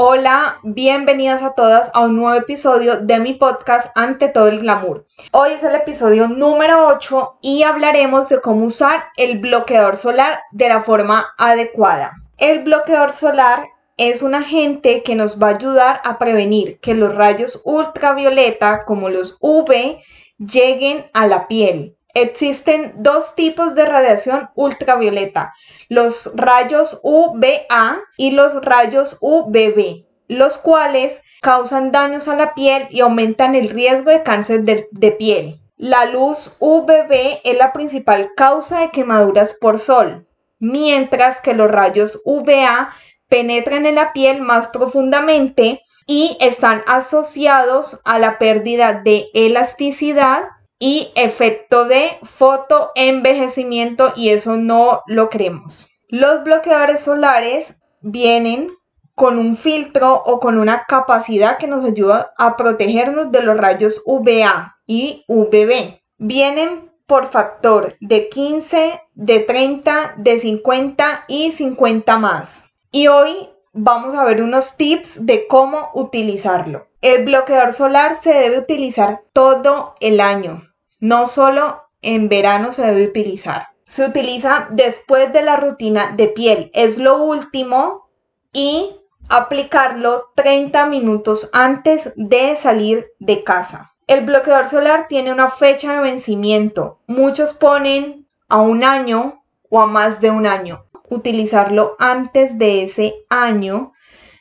Hola, bienvenidas a todas a un nuevo episodio de mi podcast Ante todo el glamour. Hoy es el episodio número 8 y hablaremos de cómo usar el bloqueador solar de la forma adecuada. El bloqueador solar es un agente que nos va a ayudar a prevenir que los rayos ultravioleta como los UV lleguen a la piel. Existen dos tipos de radiación ultravioleta, los rayos UVA y los rayos UVB, los cuales causan daños a la piel y aumentan el riesgo de cáncer de, piel. La luz UVB es la principal causa de quemaduras por sol, mientras que los rayos UVA penetran en la piel más profundamente y están asociados a la pérdida de elasticidad y efecto de fotoenvejecimiento y eso no lo queremos. Los bloqueadores solares vienen con un filtro o con una capacidad que nos ayuda a protegernos de los rayos UVA y UVB. Vienen por factor de 15, de 30, de 50 y 50 más. Y hoy vamos a ver unos tips de cómo utilizarlo. El bloqueador solar se debe utilizar todo el año. No solo en verano se debe utilizar. Se utiliza después de la rutina de piel. Es lo último y aplicarlo 30 minutos antes de salir de casa. El bloqueador solar tiene una fecha de vencimiento. Muchos ponen a un año o a más de un año. Utilizarlo antes de ese año,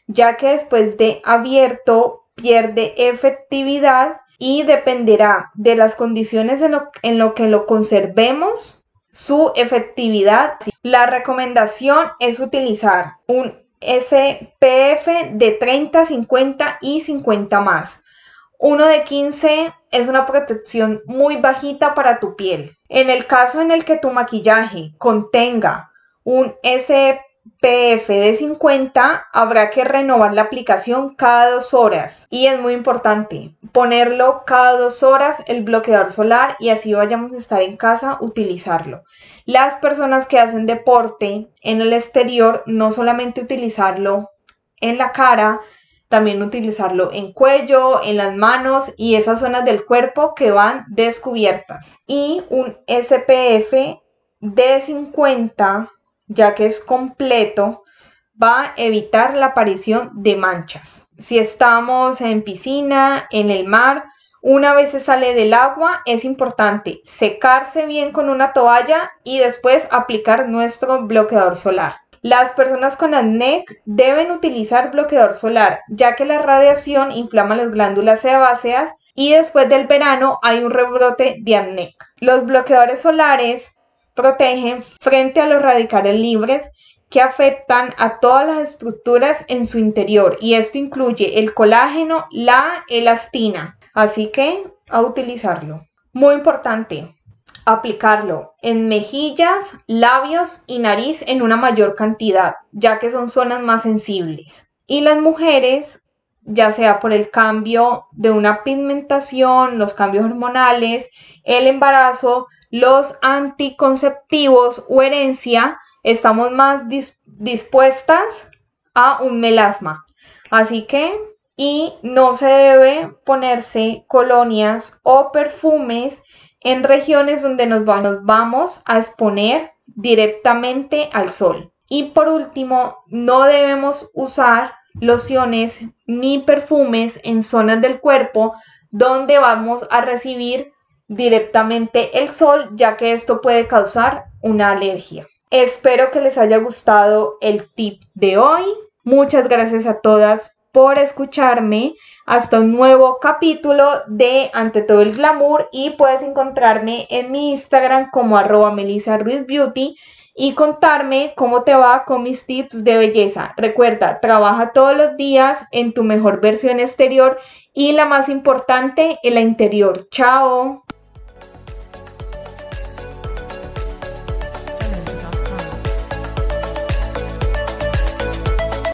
ya que después de abierto pierde efectividad y dependerá de las condiciones en lo, que lo conservemos su efectividad. La recomendación es utilizar un SPF de 30, 50 y 50 más. Uno de 15 es una protección muy bajita para tu piel. En el caso en el que tu maquillaje contenga un SPF PF de 50 habrá que renovar la aplicación cada dos horas y es muy importante ponerlo cada dos horas el bloqueador solar y así vayamos a estar en casa utilizarlo. Las personas que hacen deporte en el exterior no solamente utilizarlo en la cara, también utilizarlo en cuello, en las manos y esas zonas del cuerpo que van descubiertas. Y un SPF de 50 ya que es completo, va a evitar la aparición de manchas. Si estamos en piscina, en el mar, una vez se sale del agua, es importante secarse bien con una toalla y después aplicar nuestro bloqueador solar. Las personas con acné deben utilizar bloqueador solar, ya que la radiación inflama las glándulas sebáceas y después del verano hay un rebrote de acné. Los bloqueadores solares protegen frente a los radicales libres que afectan a todas las estructuras en su interior y esto incluye el colágeno, la elastina. Así que a utilizarlo. Muy importante, aplicarlo en mejillas, labios y nariz en una mayor cantidad, ya que son zonas más sensibles. Y las mujeres, ya sea por el cambio de una pigmentación, los cambios hormonales, el embarazo, los anticonceptivos o herencia, estamos más dispuestas a un melasma. Así que, y no se debe ponerse colonias o perfumes en regiones donde nos, nos vamos a exponer directamente al sol. Y por último, no debemos usar lociones ni perfumes en zonas del cuerpo donde vamos a recibir directamente el sol, ya que esto puede causar una alergia. Espero que les haya gustado el tip de hoy. Muchas gracias a todas por escucharme. Hasta un nuevo capítulo de Ante todo el glamour y puedes encontrarme en mi Instagram como arroba Melissa Ruiz Beauty y contarme cómo te va con mis tips de belleza. Recuerda, trabaja todos los días en tu mejor versión exterior y la más importante, en la interior. Chao.